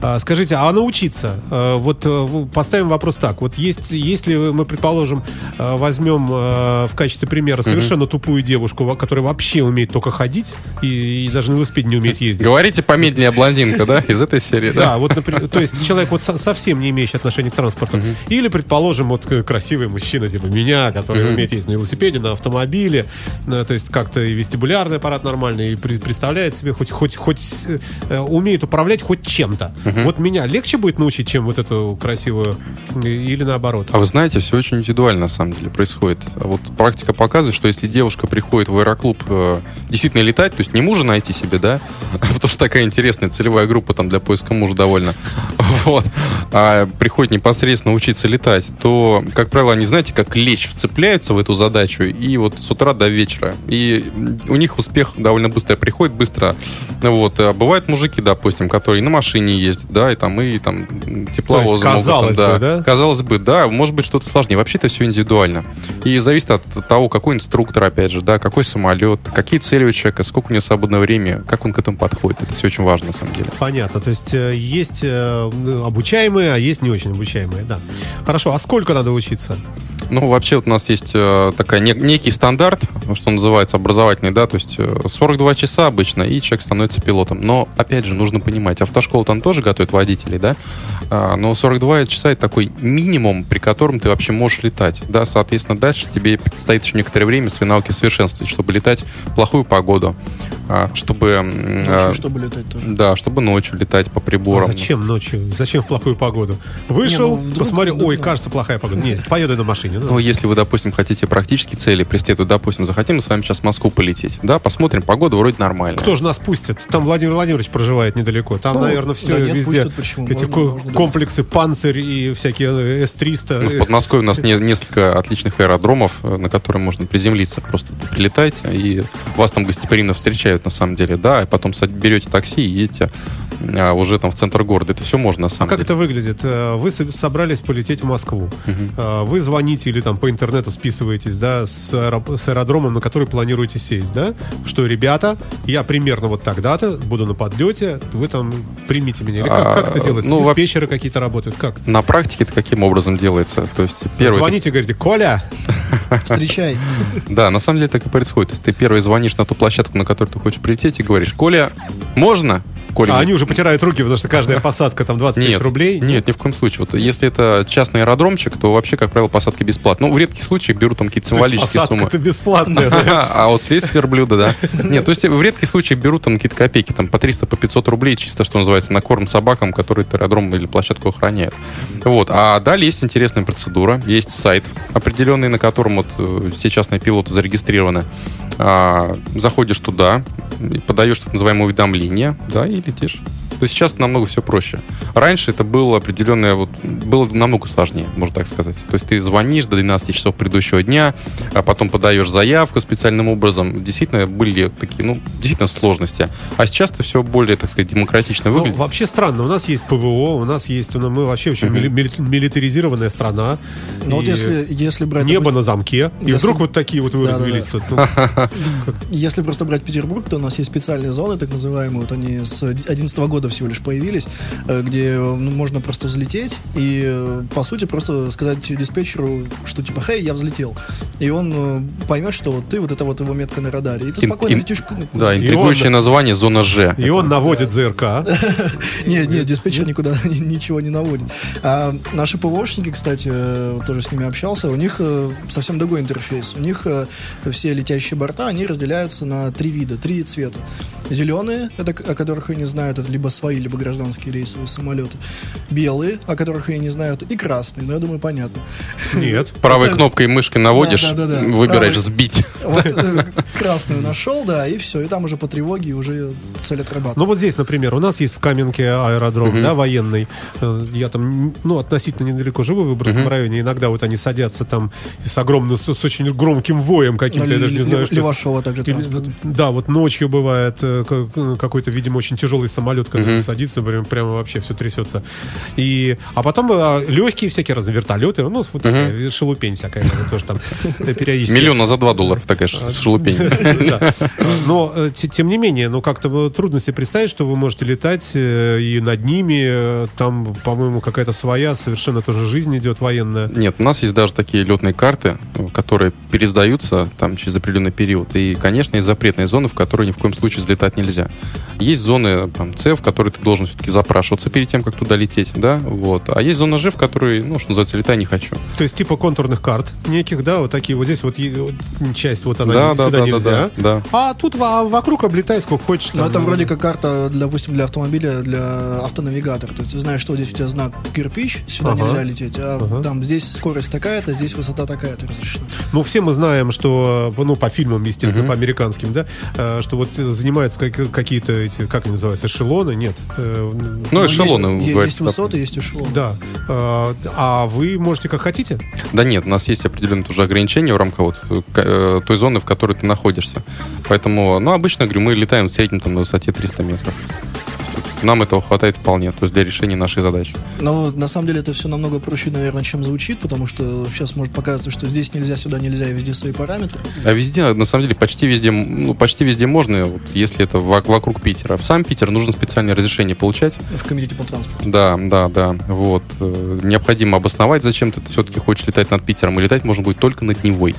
[SPEAKER 3] А, скажите, а научиться? А, вот э, поставим вопрос так. Вот есть, если мы, предположим, э, возьмем э, в качестве примера совершенно тупую девушку, которая вообще умеет только ходить и, и даже на велосипеде не умеет ездить.
[SPEAKER 4] Говорите помедленнее, блондинка, да, из этой серии, да?
[SPEAKER 3] Да, вот, например, то есть человек вот со- совсем не имеющий отношения к транспорту. Или, предположим, вот э, красивый мужчина, типа меня, который умеет ездить на велосипеде, на автомобиле, э, то есть как-то и вестибулярный аппарат нормальный, и представляет себе хоть, хоть, хоть э, умеет управлять хоть чем-то. Вот меня легче будет научить, чем вот эту красивую, или наоборот.
[SPEAKER 4] А вы знаете, все очень индивидуально на самом деле происходит. А Вот практика показывает, что если девушка приходит в аэроклуб э, действительно летать, то есть не мужа найти себе, да, потому что такая интересная целевая группа там для поиска мужа довольно, вот, а приходит непосредственно учиться летать, то, как правило, они, знаете, как лечь вцепляются в эту задачу и вот с утра до вечера. И у них успех довольно быстро приходит, быстро. Вот. А бывают мужики, допустим, которые на машине ездят, да, и там, и там тепловозы могут, там,
[SPEAKER 3] казалось бы, да?
[SPEAKER 4] Казалось бы, да, может быть что-то сложнее. Вообще это все индивидуально. И зависит от того, какой инструктор, опять же, да, какой самолет, какие цели у человека, сколько у него свободного времени, как он к этому подходит. Это все очень важно, на самом деле.
[SPEAKER 3] Понятно, то есть э, есть э, обучаемые, а есть не очень обучаемые, да. Хорошо, а сколько надо учиться?
[SPEAKER 4] Ну, вообще вот у нас есть э, такая не- некий стандарт, что называется, образовательный, да, то есть э, 42 часа обычно, и человек становится пилотом. Но, опять же, нужно понимать, автошкола там тоже готовит водителей, да, А, но 42 часа это такой минимум, при котором ты вообще можешь летать, да, соответственно, дальше тебе предстоит еще некоторое время свои навыки совершенствовать, чтобы летать в плохую погоду, а, чтобы...
[SPEAKER 5] Ночью,
[SPEAKER 4] а,
[SPEAKER 5] чтобы летать тоже.
[SPEAKER 4] Да, чтобы ночью летать по
[SPEAKER 3] А
[SPEAKER 4] приборам.
[SPEAKER 3] зачем ночью? Зачем в плохую погоду? Вышел,
[SPEAKER 5] Не, ну, вдруг,
[SPEAKER 3] посмотрел, ой,
[SPEAKER 5] да.
[SPEAKER 3] кажется, плохая погода. Нет, поеду на машине. Ну.
[SPEAKER 4] Ну, если вы, допустим, хотите практические цели преследовать, допустим, захотим мы с вами сейчас в Москву полететь, да, посмотрим, погода вроде нормальная.
[SPEAKER 3] Кто же нас пустит? Там Владимир Владимирович проживает недалеко. Там,
[SPEAKER 5] Ну,
[SPEAKER 3] наверное, все
[SPEAKER 5] да нет,
[SPEAKER 3] везде.
[SPEAKER 5] пустят, почему?
[SPEAKER 3] Эти
[SPEAKER 5] Можно-
[SPEAKER 3] ко-
[SPEAKER 5] можно
[SPEAKER 3] комплексы «Панцирь» и всякие С-300.
[SPEAKER 4] Ну, в Подмосковье у нас не- несколько отличных аэродромов, э, на которые можно приземлиться. Просто прилетайте, и вас там гостеприимно встречают, на самом деле, да, и потом берете такси и едете а, уже там в центр города. Это все можно, на самом
[SPEAKER 3] Как
[SPEAKER 4] деле.
[SPEAKER 3] это выглядит? Э, Вы со- собрались полететь в Москву. Э, Вы звоните или там по интернету списываетесь, да, с, с аэродромом, на который планируете сесть, да? Что, ребята, я примерно вот тогда-то буду на подлете, вы там примите меня. Или как,
[SPEAKER 4] А,
[SPEAKER 3] как это делается?
[SPEAKER 4] ну, во-
[SPEAKER 3] Диспетчеры какие-то работают? Как?
[SPEAKER 4] На практике это каким образом делается? То есть первый...
[SPEAKER 3] Звоните, говорите, Коля,
[SPEAKER 5] Встречай.
[SPEAKER 4] Да, на самом деле так и происходит. То есть ты первый звонишь на ту площадку, на которую ты хочешь прилететь, и говоришь, Коля, можно? Коля,
[SPEAKER 3] а они уже потирают руки, потому что каждая посадка там 20 тысяч рублей.
[SPEAKER 4] Нет, ни в коем случае. Вот если это частный аэродромчик, то вообще, как правило, посадки бесплатно. Ну, в редких случаях берут там какие-то символические суммы.
[SPEAKER 3] Посадка-то бесплатная.
[SPEAKER 4] А вот слезть верблюда, да. Нет, то есть в редких случаях берут там какие-то копейки, там по 300, по 500 рублей, чисто, что называется, на корм собакам, которые аэродром или площадку охраняют. Вот. А далее есть интересная процедура, есть сайт определенный, на котором вот э, все частные пилоты зарегистрированы. А, заходишь туда, подаешь так называемое уведомление, да, и летишь. То есть сейчас намного все проще. Раньше это было определенное, вот, было намного сложнее, можно так сказать. То есть ты звонишь до 12 часов предыдущего дня, а потом подаешь заявку специальным образом. Действительно были такие, ну, действительно сложности. А сейчас это все более, так сказать, демократично
[SPEAKER 3] Ну,
[SPEAKER 4] выглядит.
[SPEAKER 3] вообще странно. У нас есть ПВО, у нас есть, ну, мы вообще очень мили- мили- милитаризированная страна.
[SPEAKER 5] Но вот
[SPEAKER 3] И
[SPEAKER 5] если, если брать...
[SPEAKER 3] Небо
[SPEAKER 5] допустим,
[SPEAKER 3] на замке. И
[SPEAKER 5] Если-
[SPEAKER 3] вдруг вот такие вот вы развелись тут. Ну,
[SPEAKER 5] Если просто брать Петербург, то у нас есть специальные зоны, так называемые, вот они с 2011 года всего лишь появились, э, где э, ну, можно просто взлететь и, э, по сути, просто сказать диспетчеру, что типа, хей, я взлетел. И он поймет, что вот ты, вот это вот его метка на радаре. И ты
[SPEAKER 4] Ин-
[SPEAKER 5] спокойно
[SPEAKER 4] ин-
[SPEAKER 5] летишь. ну,
[SPEAKER 4] Да, интригующее
[SPEAKER 3] он-
[SPEAKER 4] название зона Ж.
[SPEAKER 3] И он наводит ЗРК.
[SPEAKER 5] Нет, нет, диспетчер никуда ни- ничего не наводит. А наши ПВОшники, кстати, тоже с ними общался, у них совсем другой интерфейс. У них все летящие борта, они разделяются на три вида, три цвета. Зеленые, это о которых они знают, это либо свои, либо гражданские рейсовые самолеты. Белые, о которых я не знаю, и красные, но я думаю, понятно.
[SPEAKER 3] Нет.
[SPEAKER 4] Правой кнопкой мышкой наводишь,
[SPEAKER 5] Да, да, да, да.
[SPEAKER 4] выбираешь
[SPEAKER 5] Правой-
[SPEAKER 4] сбить.
[SPEAKER 5] Вот э, красную нашел, да, и все, и там уже по тревоге уже цель отрабатывает.
[SPEAKER 3] Ну вот здесь, например, у нас есть в Каменке аэродром, да, военный. Э, Я там, ну, относительно недалеко живу в Выборгском районе. Иногда вот они садятся там с огромным, с, очень громким воем каким-то, я даже не знаю, что...
[SPEAKER 5] Левашова также
[SPEAKER 3] да, вот ночью бывает э, какой-то, видимо, очень тяжелый самолет, когда садится, прям, прямо вообще все трясется. И, а потом э, легкие всякие разные вертолеты, ну, вот такая шелупень всякая, тоже там периодически.
[SPEAKER 4] Миллиона за два доллара такая ш- шелупень.
[SPEAKER 3] Но, э, те- тем не менее, ну, как-то трудно себе представить, что вы можете летать э, и над ними, там, по-моему, какая-то своя, совершенно тоже жизнь идет военная.
[SPEAKER 4] Нет, у нас есть даже такие летные карты, которые пересдаются там через определенный период. И, конечно, есть запретные зоны, в которые ни в коем случае взлетать нельзя. Есть зоны там, С, в которые ты должен все-таки запрашиваться перед тем, как туда лететь, да, вот. А есть зона Ж, в которой, ну, что называется, летай не хочу.
[SPEAKER 3] То есть типа контурных карт неких, да, вот такие вот здесь вот, часть вот она
[SPEAKER 4] Да,
[SPEAKER 3] сюда
[SPEAKER 4] да, да, да,
[SPEAKER 3] нельзя.
[SPEAKER 4] да, да.
[SPEAKER 3] А тут во- вокруг облетай сколько хочешь.
[SPEAKER 5] Ну,
[SPEAKER 3] там.
[SPEAKER 5] это вроде как карта, для, допустим, для автомобиля, для автонавигатора. То есть ты знаешь, что здесь у тебя знак кирпич, сюда
[SPEAKER 3] Ага.
[SPEAKER 5] нельзя лететь, а
[SPEAKER 3] Ага.
[SPEAKER 5] там здесь скорость такая-то, здесь высота такая-то разрешена.
[SPEAKER 3] Ну, все мы знаем, что, ну, по фильмам, естественно, по американским, да, э, что вот занимаются как- какие-то эти, как они называются, эшелоны, нет. э,
[SPEAKER 4] Ну,
[SPEAKER 5] Но
[SPEAKER 4] эшелоны,
[SPEAKER 5] есть,
[SPEAKER 4] говорят,
[SPEAKER 5] есть высоты, есть эшелоны.
[SPEAKER 3] Да. Э, А вы можете как хотите?
[SPEAKER 4] Да нет, у нас есть определенные тоже ограничения в рамках вот, э, той зоны, в которой ты находишься. Поэтому, ну, обычно, говорю, мы летаем в среднем там на высоте 300 метров. Нам этого хватает вполне, то есть для решения нашей задачи.
[SPEAKER 5] Но на самом деле это все намного проще, наверное, чем звучит, потому что сейчас может показаться, что здесь нельзя, сюда нельзя, и везде свои параметры.
[SPEAKER 4] А везде, на самом деле, почти везде, ну, почти везде можно, вот, если это вок- вокруг Питера. В сам Питер нужно специальное разрешение получать.
[SPEAKER 5] В комитете по транспорту.
[SPEAKER 4] Да, да, да. Вот. Э, Необходимо обосновать, зачем ты все-таки хочешь летать над Питером. И летать можно будет только над Невой.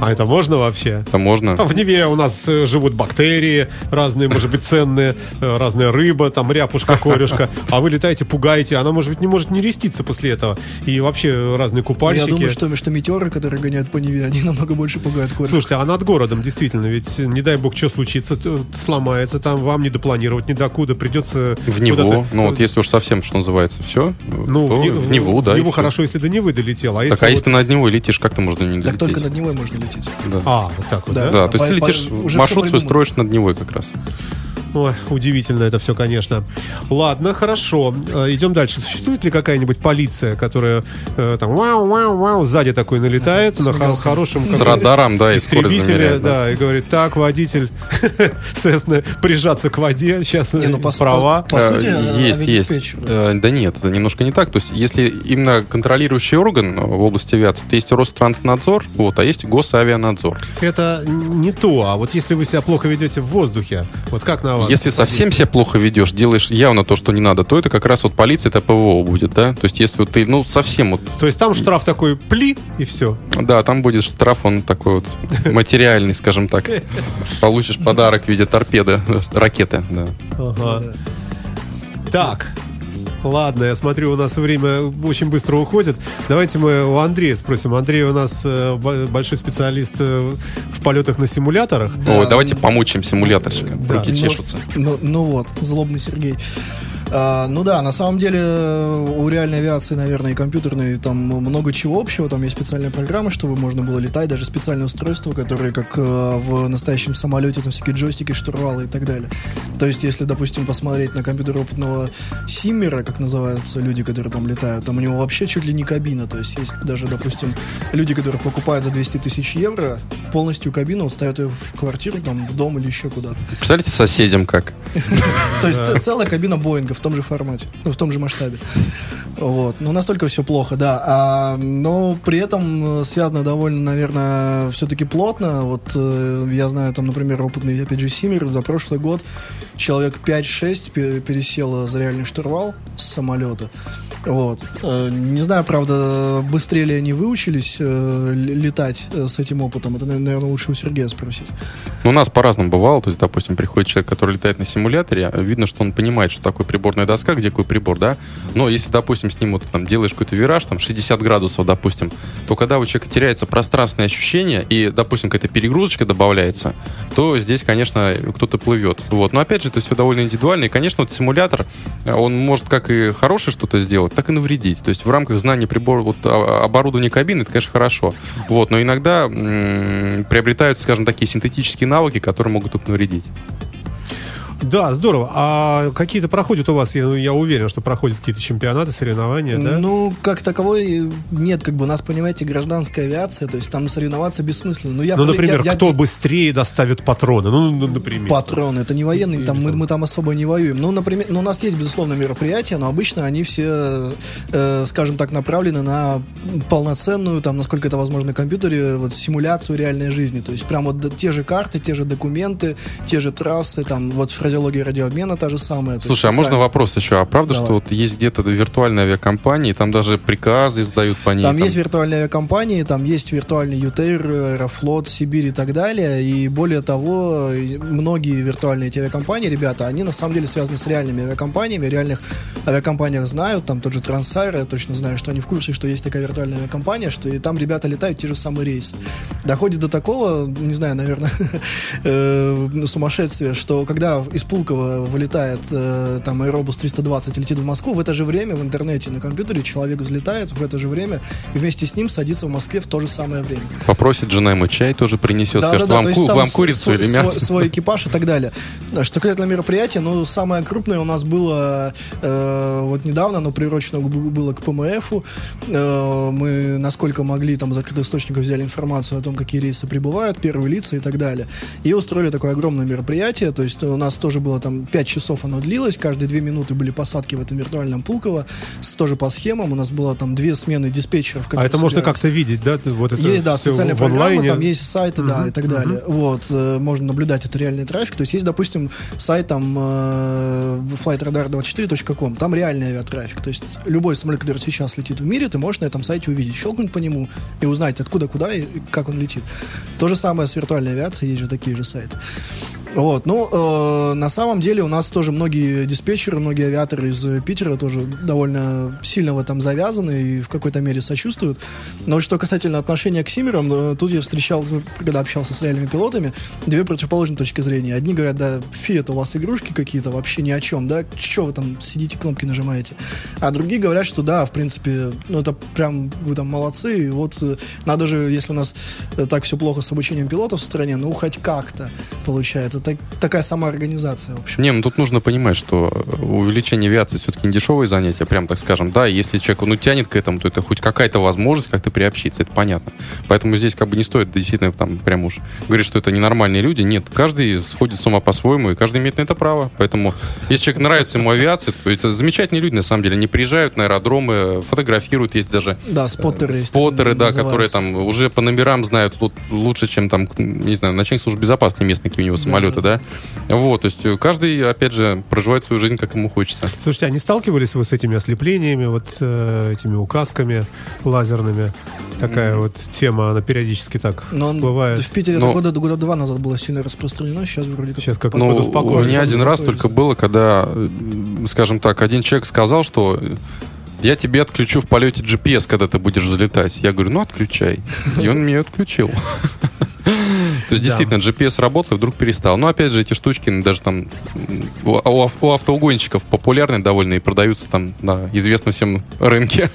[SPEAKER 3] А это можно вообще?
[SPEAKER 4] Это можно.
[SPEAKER 3] А в Неве у нас э, живут бактерии разные, может быть, ценные, э, разная рыба, там ряпушка, корешка. А вы летаете, пугаете, она, может быть, не может не реститься после этого. И вообще разные купальщики.
[SPEAKER 5] Я думаю, что, что метеоры, которые гоняют по Неве, они намного больше пугают кореш.
[SPEAKER 3] Слушайте, а над городом действительно, ведь э, не дай бог, что случится, сломается там, вам не допланировать ни докуда, придется
[SPEAKER 4] В Неву. Ну, вот если уж совсем, что называется, все.
[SPEAKER 3] Ну,
[SPEAKER 4] то
[SPEAKER 3] в, Ни-
[SPEAKER 4] в Неву, да.
[SPEAKER 3] В Неву хорошо, если до Невы долетел. А если
[SPEAKER 4] Так, а если
[SPEAKER 3] вот-
[SPEAKER 4] ты над Невой летишь, как ты можно не долететь?
[SPEAKER 5] Так только над Невой можно лететь.
[SPEAKER 4] Да.
[SPEAKER 3] А, вот так вот, да?
[SPEAKER 4] Да, то есть
[SPEAKER 5] По-
[SPEAKER 4] ты
[SPEAKER 5] по-
[SPEAKER 4] летишь,
[SPEAKER 5] уже
[SPEAKER 4] маршрут свой строишь над Невой как раз.
[SPEAKER 3] Ой, удивительно это все, конечно. Ладно, хорошо. Э, Идем дальше. Существует ли какая-нибудь полиция, которая э, там вау-вау-вау сзади такой налетает на хо-
[SPEAKER 5] С-
[SPEAKER 3] хорошем
[SPEAKER 4] С радаром, да,
[SPEAKER 3] истребителе,
[SPEAKER 4] замеряет. да.
[SPEAKER 3] да, и говорит, так, водитель, соответственно, прижаться к воде, сейчас
[SPEAKER 5] Не, ну, по-
[SPEAKER 3] права.
[SPEAKER 5] по
[SPEAKER 4] Э,
[SPEAKER 5] сути,
[SPEAKER 4] есть, есть.
[SPEAKER 5] авиадиспетчер.
[SPEAKER 4] Э, Да нет, это немножко не так. То есть, если именно контролирующий орган э, в области авиации, то есть Ространснадзор, вот, а есть Госавианадзор.
[SPEAKER 3] Это не то, а вот если вы себя плохо ведете в воздухе, вот как на вас?
[SPEAKER 4] Если совсем себя плохо ведешь, делаешь явно то, что не надо, то это как раз вот полиция, это ПВО будет, да? То есть, если вот ты, ну, совсем вот,
[SPEAKER 3] То есть там штраф такой пли, и все.
[SPEAKER 4] да, там будет штраф, он такой вот материальный, скажем так. Получишь подарок в виде торпеды, ракеты, да.
[SPEAKER 3] Ага. Так. Ладно, я смотрю, у нас время очень быстро уходит. Давайте мы у Андрея спросим. Андрей у нас э, бо- большой специалист э, в полетах на симуляторах.
[SPEAKER 4] Ой, давайте помучим симуляторщика,
[SPEAKER 3] Да.
[SPEAKER 4] руки
[SPEAKER 5] Ну,
[SPEAKER 4] чешутся.
[SPEAKER 5] Ну, ну вот, злобный Сергей. А, ну да, на самом деле у реальной авиации, наверное, и компьютерной там много чего общего. Там есть специальные программы, чтобы можно было летать, даже специальные устройства, которые как э, в настоящем самолете, там всякие джойстики, штурвалы и так далее. То есть, если, допустим, посмотреть на компьютер опытного Симмера, как называются люди, которые там летают, там у него вообще чуть ли не кабина. То есть, есть даже, допустим, люди, которые покупают за 200 тысяч евро полностью кабину, вот ставят ее в квартиру, там, в дом или еще куда-то.
[SPEAKER 4] Представляете соседям как?
[SPEAKER 5] То есть целая кабина Боинга в том же формате, ну, в том же масштабе. Вот. Но настолько все плохо, да. А, но при этом э, связано довольно, наверное, все-таки плотно. Вот э, я знаю, там, например, опытный, опять же, Симмер за прошлый год человек 5-6 пе- пересело за реальный штурвал с самолета. Вот. Э, Не знаю, правда, быстрее ли они выучились э, летать э, с этим опытом. Это, наверное, лучше у Сергея спросить.
[SPEAKER 4] Ну, у нас по-разному бывало. То есть, допустим, приходит человек, который летает на симуляторе, видно, что он понимает, что такое приборная доска, где какой прибор, да. Но если, допустим, с ним вот там делаешь какой-то вираж, там 60 градусов, допустим, то когда у человека теряется пространственное ощущение и, допустим, какая-то перегрузочка добавляется, то здесь, конечно, кто-то плывет. Вот. Но опять же, это все довольно индивидуально. И, конечно, вот симулятор, он может как и хорошее что-то сделать, так и навредить. То есть в рамках знания прибора, вот а- оборудования кабины, это, конечно, хорошо. Вот. Но иногда м, приобретаются, скажем, такие синтетические навыки, которые могут только навредить.
[SPEAKER 3] Да, здорово. А какие-то проходят у вас, я, я уверен, что проходят какие-то чемпионаты, соревнования, да?
[SPEAKER 5] Ну, как таковой нет, как бы у нас, понимаете, гражданская авиация, то есть там соревноваться бессмысленно. Ну, я,
[SPEAKER 3] ну, например,
[SPEAKER 5] я- я-
[SPEAKER 3] кто быстрее доставит патроны? Ну, ну, например.
[SPEAKER 5] Патрон, это не военный,
[SPEAKER 3] Или
[SPEAKER 5] там мы, мы там особо не воюем. Ну, например, ну, у нас есть, безусловно, мероприятия, но обычно они все, э, скажем так, направлены на полноценную, там, насколько это возможно на компьютере, вот симуляцию реальной жизни. То есть прям вот те же карты, те же документы, те же трассы, там, вот фразеология радиообмена та же самая.
[SPEAKER 4] Слушай, а можно вопрос еще? А правда,
[SPEAKER 5] Давай.
[SPEAKER 4] что вот есть где-то виртуальные авиакомпании, там даже приказы издают по ней?
[SPEAKER 5] Там есть виртуальные авиакомпании, там есть виртуальный ЮТР, Аэрофлот, Сибирь и так далее. И более того, многие виртуальные эти авиакомпании, ребята, они на самом деле связаны с реальными авиакомпаниями. Реальных авиакомпаниях знают, там тот же Трансайр, я точно знаю, что они в курсе, что есть такая виртуальная авиакомпания, что и там ребята летают те же самые рейсы. Доходит до такого, не знаю, наверное, э, сумасшествия, что когда из Пулково вылетает э, там аэробус 320 и летит в Москву, в это же время в интернете на компьютере человек взлетает в это же время и вместе с ним садится в Москве в то же самое время.
[SPEAKER 4] Попросит жена ему чай, тоже принесет, скажет,
[SPEAKER 5] Да-да-да,
[SPEAKER 4] вам,
[SPEAKER 5] то есть
[SPEAKER 4] ку- вам курицу
[SPEAKER 5] свой,
[SPEAKER 4] или
[SPEAKER 5] свой-
[SPEAKER 4] мясо?
[SPEAKER 5] свой экипаж и так далее. Да, Что касательно мероприятия, ну, самое крупное у нас было э, вот недавно, оно приурочено было к ПМФу. Э, мы, насколько могли, там, из закрытых источников взяли информацию о том, какие рейсы прибывают, первые лица и так далее. И устроили такое огромное мероприятие, то есть у нас тоже было там 5 часов оно длилось, каждые 2 минуты были посадки в этом виртуальном Пулково, с- тоже по схемам, у нас было там две смены диспетчеров.
[SPEAKER 3] А это можно
[SPEAKER 5] собирались.
[SPEAKER 3] как-то видеть, да? Вот это
[SPEAKER 5] Есть, да, специальная программа,
[SPEAKER 3] онлайне.
[SPEAKER 5] там есть сайты, да,
[SPEAKER 3] Мгм,
[SPEAKER 5] и так далее. Вот, э, можно наблюдать это реальный трафик. То есть есть, допустим, сайт там э, flightradar24.com, там реальный авиатрафик. То есть любой самолет, который сейчас летит в мире, ты можешь на этом сайте увидеть, щелкнуть по нему и узнать, откуда, куда и как он летит. То же самое с виртуальной авиацией, есть же такие же сайты. Вот, ну, э, на самом деле у нас тоже многие диспетчеры, многие авиаторы из э, Питера тоже довольно сильно в этом завязаны и в какой-то мере сочувствуют. Но что касательно отношения к Симерам, э, тут я встречал, когда общался с реальными пилотами, две противоположные точки зрения. Одни говорят, да, фи, это у вас игрушки какие-то, вообще ни о чем, да, что вы там сидите, кнопки нажимаете. А другие говорят, что да, в принципе, ну, это прям, вы там молодцы, и вот э, надо же, если у нас э, так все плохо с обучением пилотов в стране, ну, хоть как-то получается. Так- такая самоорганизация, в общем.
[SPEAKER 4] Не, ну тут нужно понимать, что э, увеличение авиации все-таки не дешевое занятие, прям так скажем. Да, если человек ну, тянет к этому, то это хоть какая-то возможность как-то приобщиться, это понятно. Поэтому здесь как бы не стоит действительно там прям уж говорить, что это ненормальные люди. Нет, каждый сходит с ума по-своему, и каждый имеет на это право. Поэтому если человек нравится ему авиация, то это замечательные люди, на самом деле. Они приезжают на аэродромы, фотографируют, есть даже
[SPEAKER 5] Да, споттеры.
[SPEAKER 4] Э, Споттеры, да,
[SPEAKER 5] называются.
[SPEAKER 4] которые там уже по номерам знают лу- лучше, чем там, не знаю, начальник службы безопасности местные какие у него самолеты, да. Вот, то есть э, каждый, опять же, проживает свою жизнь, как ему хочется.
[SPEAKER 3] Слушайте, а не сталкивались вы с этими ослеплениями, вот э, этими указками лазерными? Такая вот тема, она периодически так
[SPEAKER 5] Но он
[SPEAKER 3] всплывает.
[SPEAKER 5] в Питере
[SPEAKER 4] Но-
[SPEAKER 5] это года, года два назад было сильно распространено, сейчас вроде как...
[SPEAKER 3] Сейчас как
[SPEAKER 4] Ну,
[SPEAKER 3] спокойно.
[SPEAKER 4] у меня один раз
[SPEAKER 5] успокоились.
[SPEAKER 4] только было, когда, э, скажем так, один человек сказал, что э, я тебе отключу в полете GPS, когда ты будешь взлетать. Я говорю, ну отключай. И он мне отключил. То есть, действительно, GPS работал, вдруг перестал. Но, опять же, эти штучки даже там у, ав- у автоугонщиков популярны довольно и продаются там на известном всем рынке.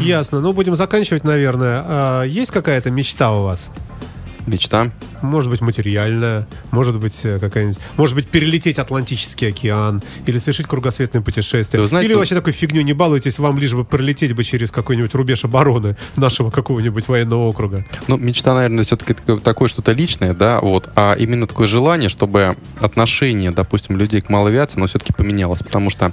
[SPEAKER 3] Ясно. Ну, будем заканчивать, наверное. А есть какая-то мечта у вас?
[SPEAKER 4] Мечта.
[SPEAKER 3] Может быть, материальная, может быть, э, какая-нибудь... Может быть, перелететь Атлантический океан или совершить кругосветное путешествие.
[SPEAKER 4] Да знаете,
[SPEAKER 3] или
[SPEAKER 4] ну-
[SPEAKER 3] вообще такой фигню не балуйтесь, вам лишь бы пролететь бы через какой-нибудь рубеж обороны нашего какого-нибудь военного округа.
[SPEAKER 4] Ну, мечта, наверное, все-таки такое что-то личное, да, вот, а именно такое желание, чтобы отношение, допустим, людей к малой авиации, оно все-таки поменялось, потому что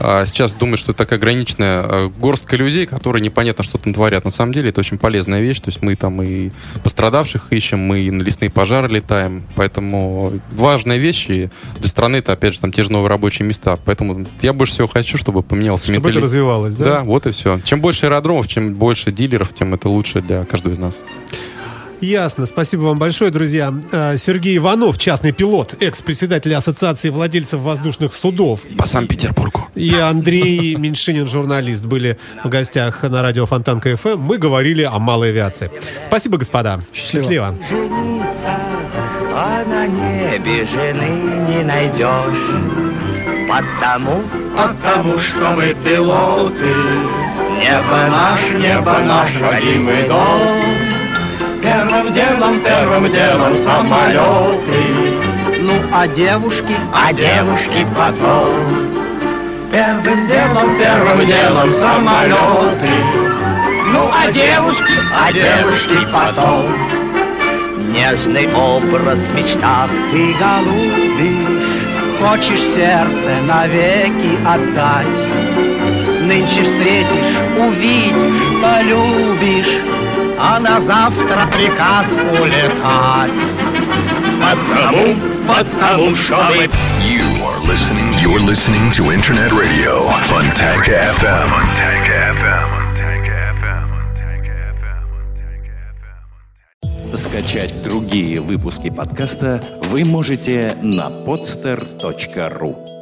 [SPEAKER 4] а, сейчас думают, что это такая ограниченная а, горстка людей, которые непонятно что там творят. На самом деле это очень полезная вещь. То есть мы там и пострадавших ищем, мы и на лесные пожары летаем. Поэтому важные вещи для страны это, опять же, там те же новые рабочие места. Поэтому я больше всего хочу, чтобы поменялся
[SPEAKER 3] Чтобы это развивалось, да?
[SPEAKER 4] Да, вот и все. Чем больше аэродромов, чем больше дилеров, тем это лучше для каждого из нас.
[SPEAKER 3] Ясно. Спасибо вам большое, друзья. Э, Сергей Иванов, частный пилот, экс-председатель Ассоциации владельцев воздушных судов.
[SPEAKER 4] По Санкт-Петербургу.
[SPEAKER 3] И Андрей Меньшинин, журналист, были в гостях на радио Фонтан КФМ. Мы говорили о малой авиации. Спасибо, господа. Счастливо.
[SPEAKER 6] жениться, а на небе жены не найдешь. Потому, потому что мы пилоты, небо наш, небо наш, родимый дом. Первым делом, первым делом самолеты, ну а девушки, а девушки потом. Первым делом, первым делом самолеты, ну а девушки, а девушки потом. Нежный образ в мечтах ты голубишь, Хочешь сердце навеки отдать. Нынче встретишь, увидишь, полюбишь, А на завтра приказ улетать. Потому, потому что мы
[SPEAKER 2] You are listening. You're listening to Internet Radio, Funtanka FM. Funtanka FM.
[SPEAKER 1] Скачать другие выпуски подкаста вы можете на podster.ru